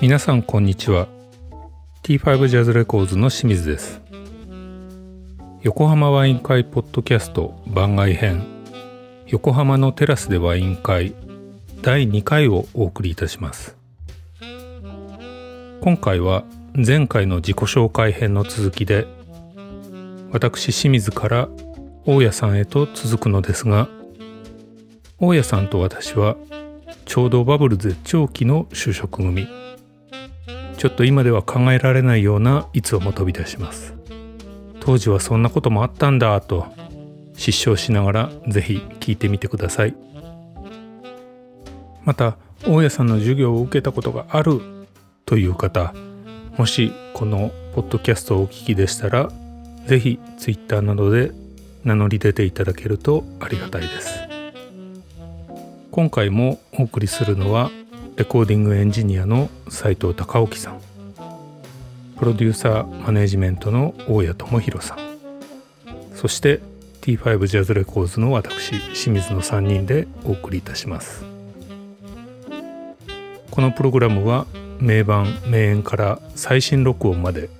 皆さんこんにちは。T5 ジャズレコーズの清水です。横浜ワイン会ポッドキャスト番外編。横浜のテラスでワイン会。第2回をお送りいたします。今回は前回の自己紹介編の続きで私清水から大家さんへと続くのですが大家さんと私はちょうどバブル絶頂期の就職組。ちょっと今では考えられないようないつをも飛び出します。当時はそんなこともあったんだと失笑しながらぜひ聞いてみてください。また大家さんの授業を受けたことがあるという方もしこのポッドキャストをお聞きでしたらぜひ Twitter などで名乗り出ていただけるとありがたいです。今回もお送りするのはレコーディングエンジニアの斉藤隆興さん。プロデューサーマネジメントの大谷智弘さん。そして T5 ジャズレコーズの私清水の3人でお送りいたします。このプログラムは名盤名演から最新録音まで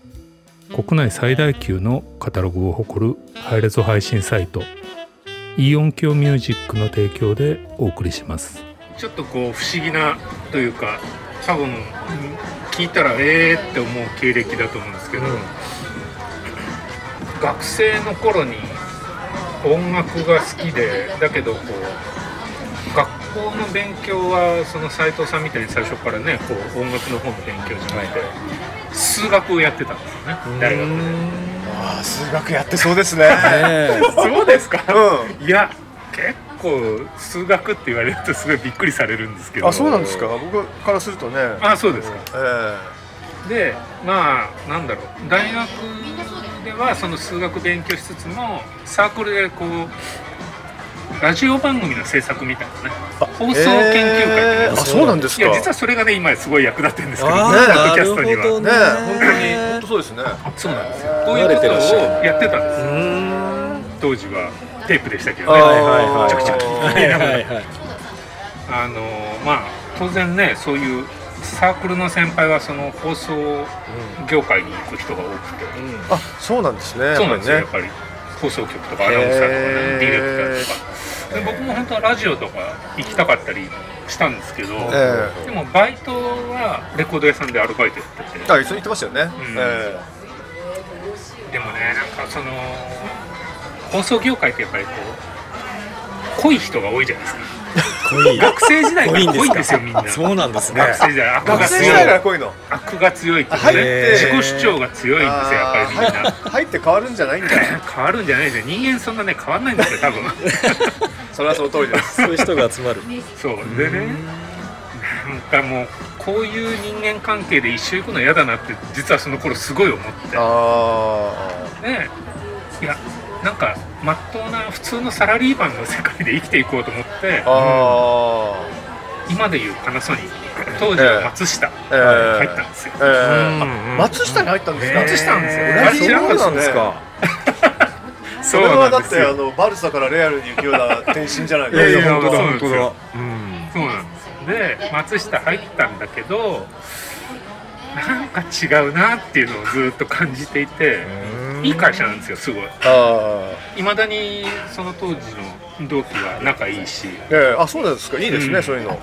国内最大級のカタログを誇るハイレゾ配信サイトイオンキョミュージックの提供でお送りします。ちょっとこう不思議なというか多分聞いたらええー、って思う経歴だと思うんですけど、うん、学生の頃に音楽が好きでだけどこう学校の勉強はその斉藤さんみたいに最初からねこう音楽の方の勉強じゃなくて数学をやってたんですよね大学で。ああ数学やってそうですね。そうですか、うん、いや結構数学って言われるとすごいびっくりされるんですけど。あそうなんですか？僕からするとね。あそうですか、えー、でまあなんだろう。大学ではその数学勉強しつつもサークルでこうラジオ番組の制作みたいなね。放送研究会ってね、あそうなんですか。いや実はそれがね今すごい役立ってるんですけどねポッドキャストには。ね。本当に本当そうですね。そうなんですよ。こういうことをやってたんです当時はテープでしたけどね。はいはいはいちょくちょく聞いながらあのまあ当然ねそういうサークルの先輩はその放送業界に行く人が多くて、うん、あそうなんですね。そうなんですよやっぱり。放送局とかアナウンサーとか、ね、ディレクターとかで僕も本当はラジオとか行きたかったりしたんですけど、えー、でもバイトはレコード屋さんでアルバイトやってて。あ一緒に行ってましたよね、うん。えー、でもねなんかその放送業界ってやっぱりこう濃い人が多いじゃないですか学生時代が濃いんですよみんな。そうなんですね。学生時代悪が強い。悪が強いってね。自己主張が強いんですよやっぱりみんな。入って変わるんじゃないんだ。変わるんじゃないですよ。人間そんなね変わんないんですよ多分。それはその通りです。そういう人が集まる。そうでね。なんかもうこういう人間関係で一緒行くの嫌だなって実はその頃すごい思って。ああね。いやなんかまっとうな普通のサラリーマンの世界で生きていこうと思って今でいうパナソニック。当時は松下入ったんですよ、えー、松下に入ったんですか、松下なんですよ。知らんですか。それはだってあのバルサからレアルに行くような転身じゃないですか。いやいや本当だ本当だ、うん、そうなんですで松下入ったんだけどなんか違うなっていうのをずっと感じていていい会社なんですよすごい。いまだにその当時の同期は仲いいし、えー、あそうなんですか。いいですね、うん、そういうの。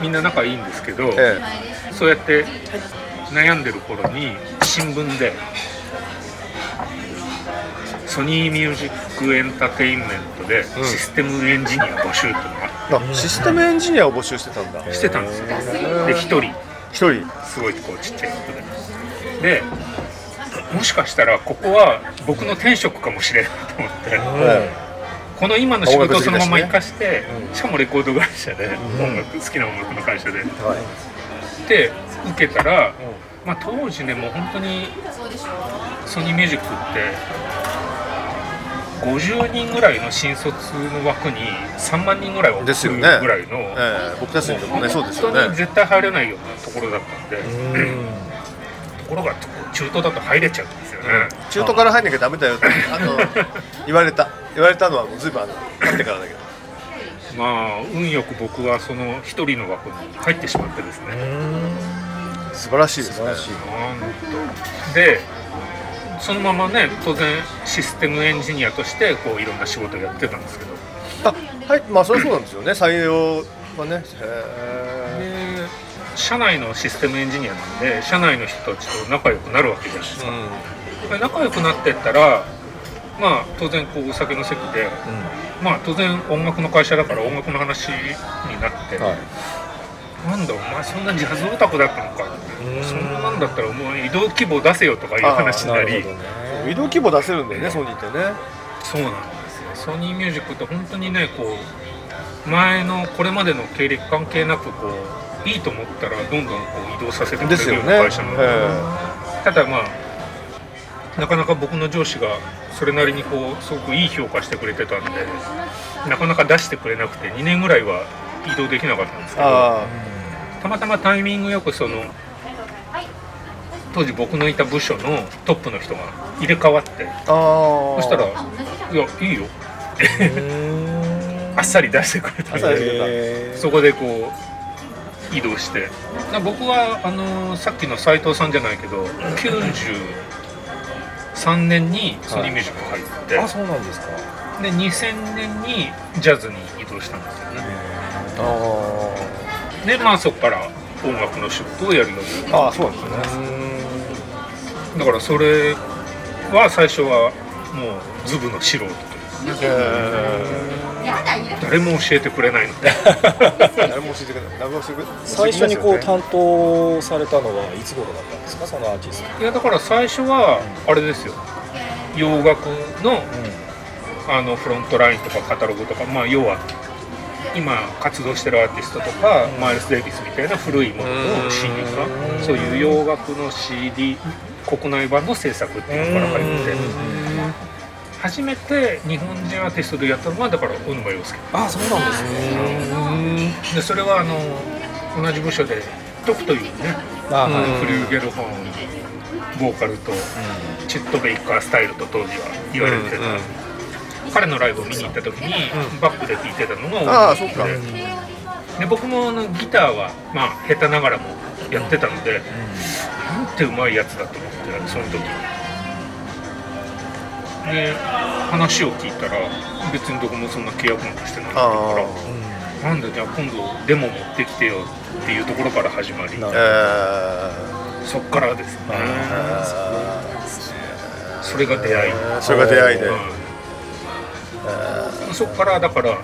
みんな仲いいんですけど、えー、そうやって悩んでる頃に新聞でソニーミュージックエンターテインメントでシステムエンジニア募集っていうのがあって、システムエンジニアを募集してたんだ。してたんですよ。で1人。1人。すごいこうちっちゃい人で。でもしかしたらここは僕の転職かもしれないと思って、この今の仕事をそのまま生かして、しかもレコード会社で、音楽好きな音楽の会社で、で受けたら、まあ、当時ねもう本当にソニーミュージックって50人ぐらいの新卒の枠に3万人ぐらい送るぐらいの、ね。えー、僕たちのねそうですよね。絶対入れないようなところだったんで。ところが中途だと入れちゃうんですよね、中途から入んなきゃダメだよってあの 言われた言われたのはもうずいぶん経ってからだけど。まあ運よく僕はその一人の枠に入ってしまってですね。素晴らしいですね。でそのままね当然システムエンジニアとしてこういろんな仕事をやってたんですけど。あはいまあそれはそうなんですよね。採用はね。へ社内のシステムエンジニアなんで社内の人たちと仲良くなるわけじゃないですか、うん、仲良くなってったらまあ当然こうお酒の席で、うん、まあ当然音楽の会社だから音楽の話になって、はい、なんだお前そんなジャズオタクだったのかそんなんだったらもう移動規模出せよとかいう話になり、ね、移動規模出せるんだよねソニーってね。そうなんですよ。ソニーミュージックって本当にねこう前のこれまでの経歴関係なくこういいと思ったらどんどんこう移動させてくれる会社なの。で、ね、ただまあなかなか僕の上司がそれなりにこうすごくいい評価してくれてたんでなかなか出してくれなくて2年ぐらいは移動できなかったんですけどたまたまタイミングよくその当時僕のいた部署のトップの人が入れ替わってそしたら「いやいいよ」って あっさり出してくれたんでそこでこう移動して。僕はあのさっきの斎藤さんじゃないけど93年にソニーミュージック入って、はい、あそうなんですか。で2000年にジャズに移動したんですよね。でまあそこから音楽の仕事をやるようになった。あそうですね。だからそれは最初はもうズブの素人という誰も教えてくれないので 教えてくれない最初にこう担当されたのはいつ頃だったんですか？そのアーティスト。いやだから最初はあれですよ。洋楽の,、あのフロントラインとかカタログとかまあ要は今活動してるアーティストとか、マイルス・デイビスみたいな古いものの CD かそういう洋楽の CD 国内版の制作っていうのから入って初めて日本人アーティストでやったのはだから小沼洋介。あそうなんですね。でそれはあの同じ部署でトクというねあのフリューゲルホンボーカルとチット・ベイカースタイルと当時は言われてた、彼のライブを見に行った時にバックで聴いてたのがでで僕もあのギターはまあ下手ながらもやってたので、なんてうまいやつだと思ってその時で話を聞いたら別にどこもそんな契約なんかしてないからなんだじゃあ今度デモ持ってきてよっていうところから始まり、えー、そっからですね、それが出会い、それが出会いで、うん、そっからだから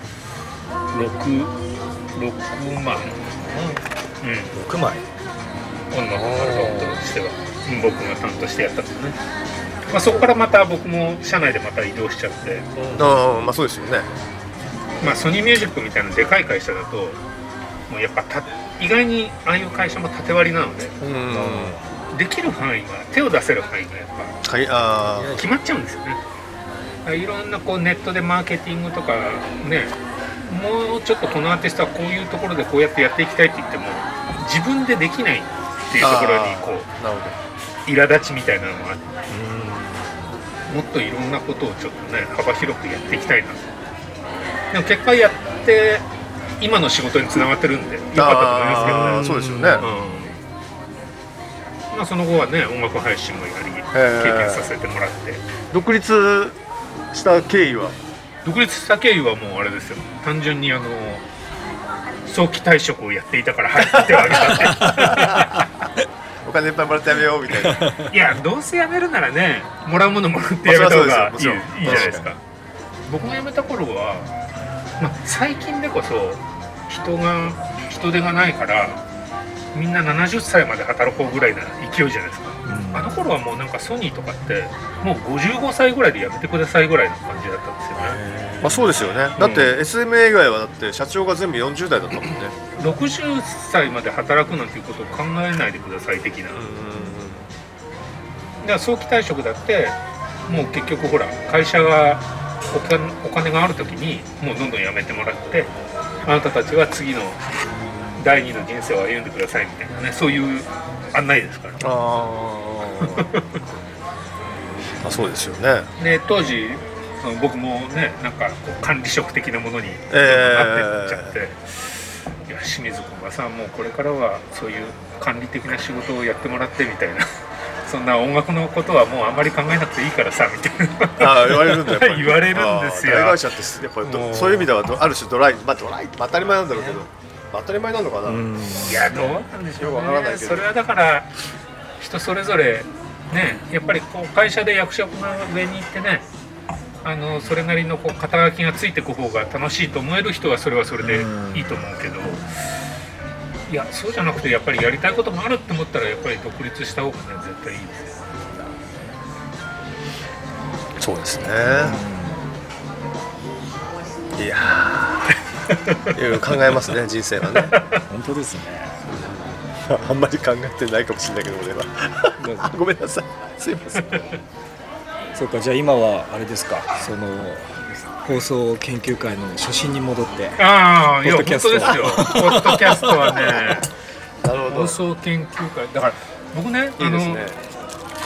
6 6万、うん、6枚音楽のアルバムとしては僕が担当してやったんですね、まあ、そこからまた僕も社内でまた移動しちゃって、ああまあそうですよね。まあソニーミュージックみたいなでかい会社だともうやっぱた意外にああいう会社も縦割りなので、うん、できる範囲が手を出せる範囲がやっぱ、はい、あ決まっちゃうんですよね。いろんなこうネットでマーケティングとかねもうちょっとこのアーティストはこういうところでこうやってやっていきたいって言っても自分でできないっていうところにこう苛立ちみたいなのがあってもっといろんなことをちょっとね幅広くやっていきたいなと。でも結果やって今の仕事につながってるんでよかったと思いますけどね。そうですよね、まあ、その後はね音楽配信もやり経験させてもらって。独立した経緯は？独立した経緯はもうあれですよ。単純にあの早期退職をやっていたから入ってはあげたってお 金いっぱいもらってやめようみたいな。いやどうせやめるならねもらうものもらってやめた方がいい,、いいじゃないですか。僕が辞めた頃は、まあ、最近でこそ人が人手がないからみんな70歳まで働こうぐらいな勢いじゃないですか、うん、あの頃はもうなんかソニーとかってもう55歳ぐらいで辞めてくださいぐらいの感じだったんですよねまあそうですよね。だって SMA 以外はだって社長が全部40代だったもんね。60歳まで働くなんていうことを考えないでください的な。だから早期退職だってもう結局ほら会社がお金お金がある時にもうどんどんやめてもらってあなたたちは次の第二の人生を歩んでくださいみたいなねそういう案内ですから。あ あそうですよね。で当時その僕もねなんかこう管理職的なものになってっええちゃって、いや清水君がさもうこれからはそういう管理的な仕事をやってもらってみたいな そんな音楽のことはもうあんまり考えなくていいからさみたいな。ああ言われるんだやっぱり言われるんですよ。大会社ってやっぱそういう意味ではどある種ドライまあドライまあ当たり前なんだろうけど、まあ当たり前なのかな、うん。いやどうなんでしょうよくわからないけど。それはだから人それぞれねやっぱりこう会社で役職が上に行ってねあのそれなりのこう肩書きがついていく方が楽しいと思える人はそれはそれでいいと思うけど、いやそうじゃなくてやっぱりやりたいことがあるって思ったらやっぱり独立した方がね絶対いいですよそうですね、いやー。いろいろ考えますね人生はね。本当ですね。あんまり考えてないかもしれないけど俺は。ごめんなさい。すいませんそうかじゃあ今はあれですか。その放送研究会の初心に戻ってああいやポッドキャスト本当ですよ。ポッドキャストはね なるほど。放送研究会。だから僕ねいいですね。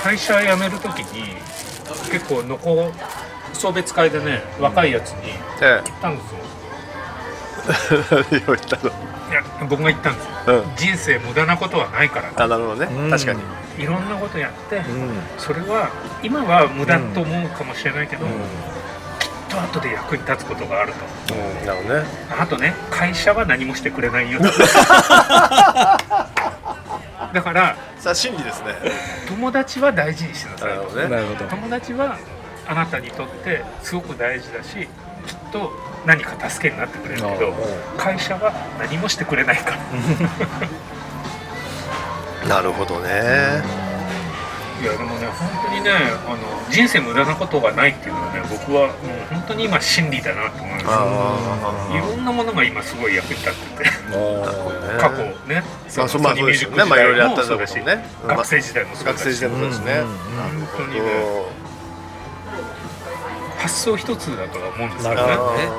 会社辞める時に結構のこ送別会でね若いやつにえ言ったんですよ。え何を言ったの？いや僕が言ったんですよ。うん。人生無駄なことはないから。あなるほどね、うん。確かに。いろんなことやってうん。それは今は無駄と思うかもしれないけど、うきっと後で役に立つことがあると。うん。なるほどね。あとね会社は何もしてくれないよ。だからさあ真理ですね。友達は大事にしなさい。となるほどね。んなるほど。友達はあなたにとってすごく大事だしきっと何か助けになってくれるけど会社は何もしてくれないから。なるほどね。いやでもね本当にねあの人生無駄なことがないっていうのはね僕はもう本当に今真理だなと思いますあいろんなものが今すごい役に立ってて。あ過去ねまあそうまあそうですよね。まあいろいろやったんだろうしねうん学生時代もそうだし。学生時代もそうですね、本当にね発想一つだとは思うんですよね。なるほどね。うん。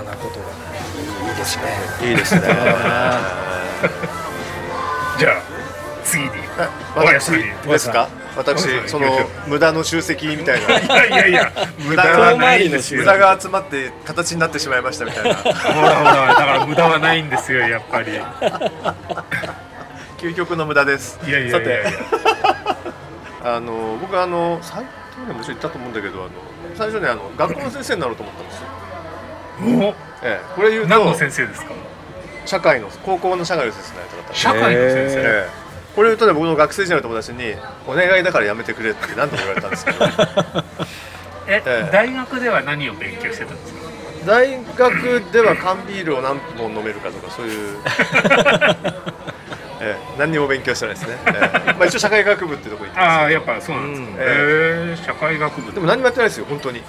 無駄なことがない。いいですね。いいですね。じゃあ次に。おやすみ。私ですか？私その無駄の集積みたいな。いやいやいや無駄はないんですよ。無駄が集まって形になってしまいましたみたいな。ほらほらだから無駄はないんですよやっぱり。いや究極の無駄です。いやいやいやさて。あの僕はあの最近でもちろん言ったと思うんだけどあの最初ねあの学校の先生になろうと思ったんですよ、おええ、これ言う何のと先生ですか？社会の高校の社会の先生になりたかった社会の先生、ええ。これ言うとね僕の学生時代の友達に「お願いだからやめてくれ」って何度も言われたんですけど。え、ええ。大学では何を勉強してたんですか？大学では缶ビールを何本飲めるかとかそういう、ええ、何にも勉強してないですね、ええ。まあ、一応社会学部ってとこ行ってああやっぱそうなんですか、うん。へえ社会学部。でも何もやってないですよ本当に。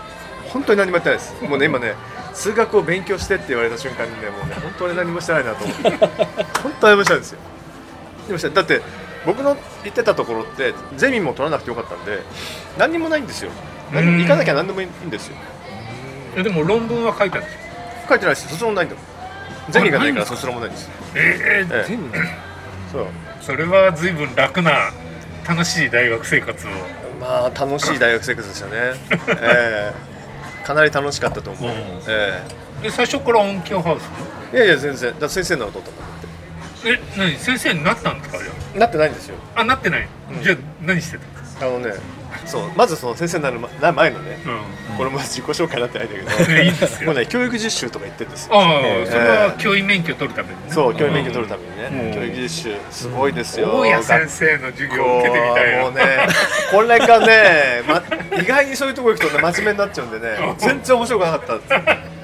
本当に何もやってないです。もうね今ね数学を勉強してって言われた瞬間にねもうね本当に何もしてないなと思って 本当に何もしてないんですよ。でもしてだって僕の行ってたところってゼミも取らなくてよかったんで何にもないんですよ。行かなきゃ何でもいいんですよ。えでも論文は書いたんですよ書いてないです。卒論ないんだもん。ゼミがないからあないんですか？卒論もないんです。よえええ。え全部そう。それは随分楽な楽しい大学生活を。まあ楽しい大学生活でしたね。ええ。かなり楽しかったと思う、うん。えで最初から音響ハウス？えいやいや全然。だ先生になろうと思ってえ何？先生になったんですか？じゃなってないんですよ。ああなってない、うん。じゃあ何してた？んですかあのねそうまずその先生になる前のねうん。これも自己紹介になってないんだけど。いいもうね教育実習とか行ってるんですよ。ああ、ええそれは教員免許取るためにね。そう教員免許取るためにね、うん。教育実習すごいですよ、大家先生の授業を受けてみたいな。もうねこれがね、ま、意外にそういうとこ行くとね真面目になっちゃうんでね全然面白くなかったん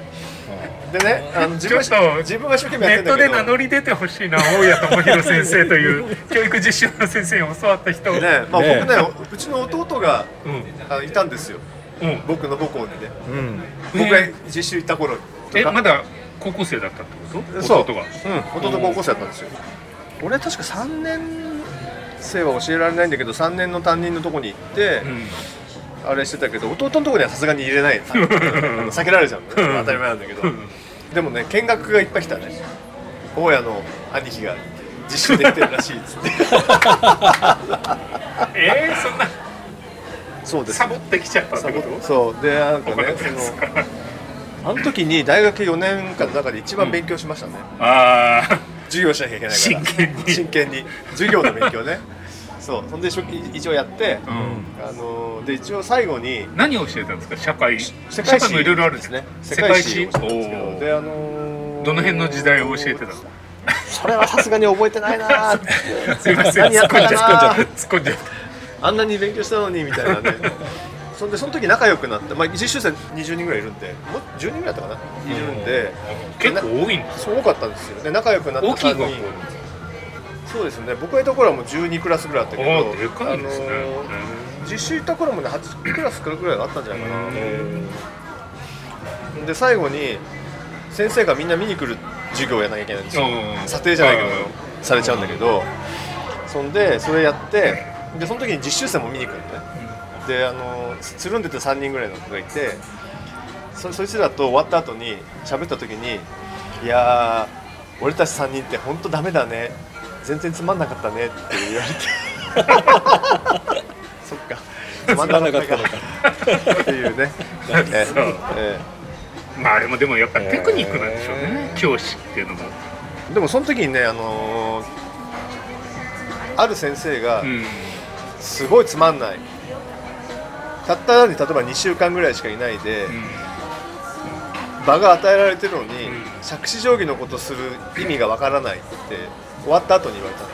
でねあの自分ちょっと自分が一生懸命やネットってんだけど。で名乗り出てほしいな大家智弘先生という教育実習の先生に教わった人。ねまあ、ね僕ねうちの弟がうん。あのいたんですよ。うん。僕の母校にね。うん。僕が実習行った頃とか。えまだ高校生だったってこと？そう。弟が。うん、弟高校生だったんですよ。俺は確か3年生は教えられないんだけど3年の担任のとこに行って、うん。あれしてたけど弟のところにはさすがに入れない。あ の避けられちゃうのね。当たり前なんだけどでもね見学がいっぱい来たね。大家の兄貴が実習できてるらしいっつって。えー、そんなそうです。サボってきちゃったってこと？そう。でなんかねそのあの時に大学4年間の中で一番勉強しましたね、ああ授業しなきゃいけないから。真剣に。真剣に。授業の勉強ねそうそんで初期一応やって、うん。あので一応最後に何を教えたんですか？社会世社界史。会もいろいろあるんですね。世世界界史であのーどの辺の時代を教えてたの？それはさすがに覚えてないなーって。すいません。何やったかな突っ込んじゃった。あんなに勉強したのにみたいなね。そんでその時仲良くなった、まあ、実習生20人ぐらいいるんでもう10人ぐらいだったかな？いるんで、た結構多いんですそう多かったんですよ。で仲良くなった3大きい学校人そうですね。僕がいた頃はもう12クラスぐらいあったけどでかいですね。あのー実習行った頃もね8クラスぐらいあったんじゃないかな。で最後に先生がみんな見に来る授業をやらなきゃいけないんですよ。うん査定じゃないけどうんされちゃうんだけど。そんでそれやってでその時に実習生も見に来るのね。であのつつるんでて3人ぐらいの子がいてそそいつらと終わった後に喋った時に「いやー俺たち3人って本当ダメだね全然つまんなかったね」って言われて。そっか。つまんなかったのか。っていうね。ええ。まああれもでもやっぱテクニックなんでしょうね、教師っていうのも、えでもその時にねあのーある先生がうん、すごいつまんない。たったで例えば2週間ぐらいしかいないで、場が与えられてるのに、ん。杓子定規のことする意味がわからないって終わった後に言われたん。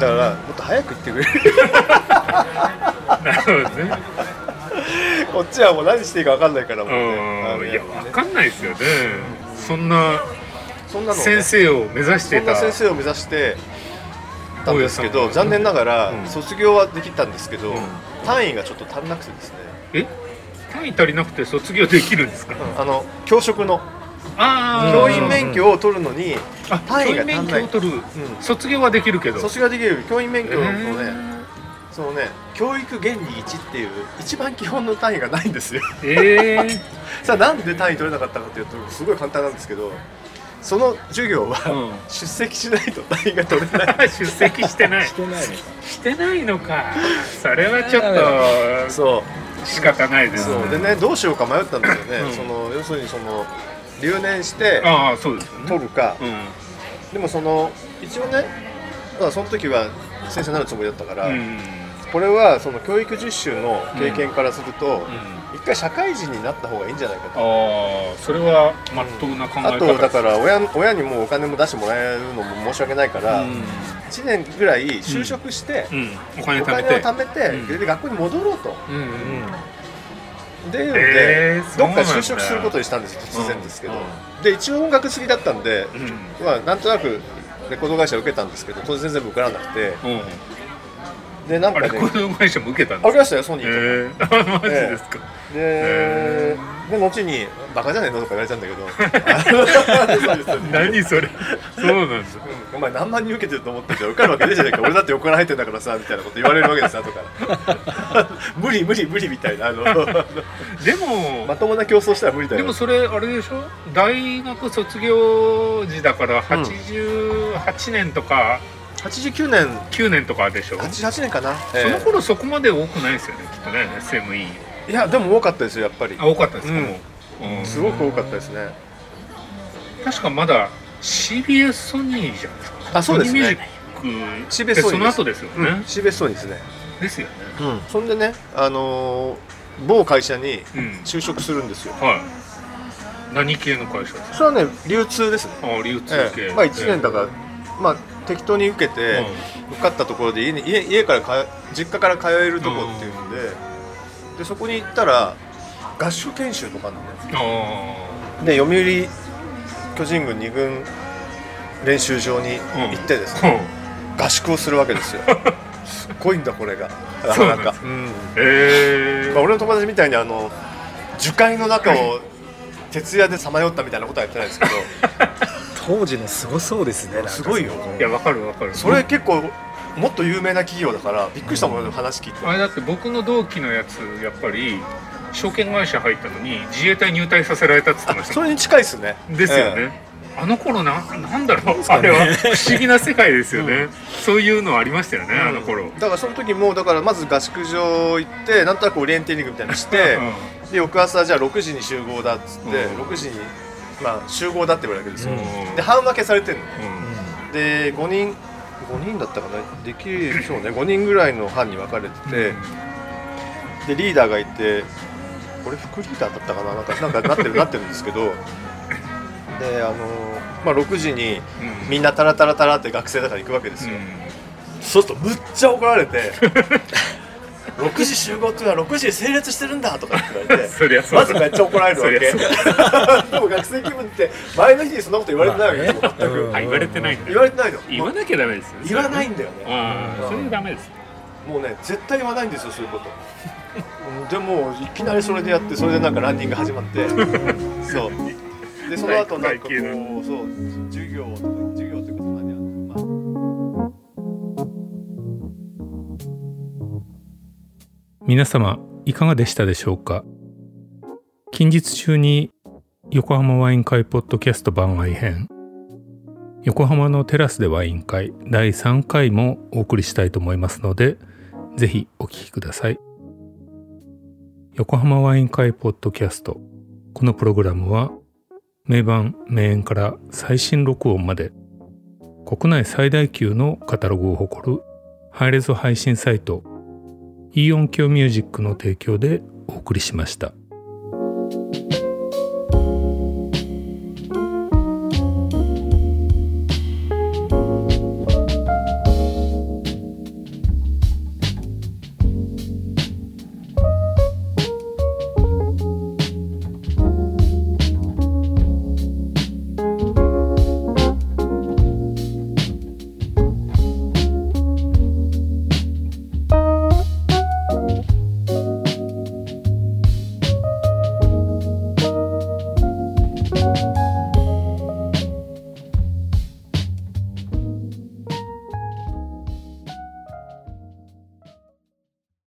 だからもっと早く言ってくれなるほどね。こっちはもう何していいかわかんないからもうね。いやね。わかんないですよね。そんなそんなのをね。先生を目指してた。先生を目指してたんですけど残念ながらうん。卒業はできたんですけど、うん。単位がちょっと足んなくてですね。え？単位足りなくて卒業できるんですか？あの教職の教員免許を取るのにあ単位教員が足んない。免許を取る。うん。卒業はできるけど。卒業できる教員免許のね、えそのね教育原理1っていう一番基本の単位がないんですよ。ー、え さあなんで単位取れなかったかというとすごい簡単なんですけどその授業は、うん。出席しないと単位が取れない。ー、出席してない。してないのか。してないのか。それはちょっとそう。仕方ないですそう。でねどうしようか迷ったんだよね、うん。その要するにその留年してああそうですよね。取るか、うん。でもその一応ね、まあ、その時は先生になるつもりだったから、うんこれはその教育実習の経験からすると、うん。一回社会人になった方がいいんじゃないかと。ああそれはまっとうな考え方あとだから親親にもうお金も出してもらえるのも申し訳ないから、うん。1年ぐらい就職して、うん、お金お金貯めて。を貯めて、うん。で学校に戻ろうと。うんうんでえーどっか就職することにしたんですよ突然ですけど、うん。で一応音楽好きだったんで、うん。まあ、なんとなくレコード会社受けたんですけど当然全部受からなくて。うんでなんかねあれこの会社も受けたんですあ受けましたよソニーとか、えー、マジですか、でで後に「バカじゃねえの?」とか言われたんだけど。何それ？そうなんだ。うん。お前何万人受けてると思ってて受かるわけねえじゃねえか。俺だって横から入ってんだからさみたいなこと言われるわけです後から。無理無理無理みたいな。あの。でも、まともな競争したら無理だよ。でもそれあれでしょ？大学卒業時だから88年とか89年。9年とかでしょ、88年かな、その頃そこまで多くないですよねきっとね SME いやでも多かったですよやっぱり。あ多かったですか、うん。すごく多かったですね。確かまだ CBS ソニーじゃないですか？あそうですね。ソニーミュージック CBS ってソニーです。その後ですようん。ね、CBS ソニーですね。ですよね。うん。そんでねあのー某会社にうん。就職するんですよ。はい。何系の会社ですか？それはね流通ですね。あ流通系、ええ。まあ1年だから、まあ適当に受けて、受かったところで家に家家からか実家から通えるとこっていうんで,、でそこに行ったら合宿研修とかあるのね。あで読売巨人軍2軍練習場に行ってですあ、ね、合宿をするわけですよ。すっごいんだこれが。なかなか。うん。ええまあ、俺の友達みたいにあの樹海の中を徹夜でさまよったみたいなことはやってないですけど 当時のすごそうですねすごいよ。いやわかるわかる。それ結構もっと有名な企業だからびっくりしたもん、話聞いて。あれだって僕の同期のやつやっぱり証券会社入ったのに自衛隊入隊させられたっつってました。それに近いっすね。ですよね、あの頃ななんだろう。あれは不思議な世界ですよね、そういうのありましたよね、あの頃。だからその時もだからまず合宿場行ってなんとなくオリエンテーリングみたいなのしてで翌朝じゃあ6時に集合だっつって、うん。6時に、まあ、集合だって言われるわけですよ、うん。で半分けされてるの。うん。で5人5人だったかな。できるそうね。5人ぐらいの班に分かれてて、でリーダーがいてこれ副リーダーだったかな。なんかなんかなってる なってるんですけど。であのまあ6時にうん。みんなタラタラタラって学生だから行くわけですよ、うん。そうするとむっちゃ怒られて 6時集合っていうのは6時で整列してるんだとかって言われて まずめっちゃ怒られるわけ。でも学生気分って前の日にそんなこと言われてないわけ。ですよ、全く、言われてないんだ。言われてないの。言わなきゃダメですよ。言わないんだよね。ああうんそれダメです。もうね絶対言わないんですよそういうこと。うんでもいきなりそれでやってそれでなんかランニング始まって。そう。でその後なんかこうそう授業とか皆様いかがでしたでしょうか？近日中に横浜ワイン会ポッドキャスト番外編。横浜のテラスでワイン会第3回もお送りしたいと思いますのでぜひお聞きください。横浜ワイン会ポッドキャストこのプログラムは名盤名演から最新録音まで国内最大級のカタログを誇るハイレゾ配信サイトイオンキョミュージックの提供でお送りしました。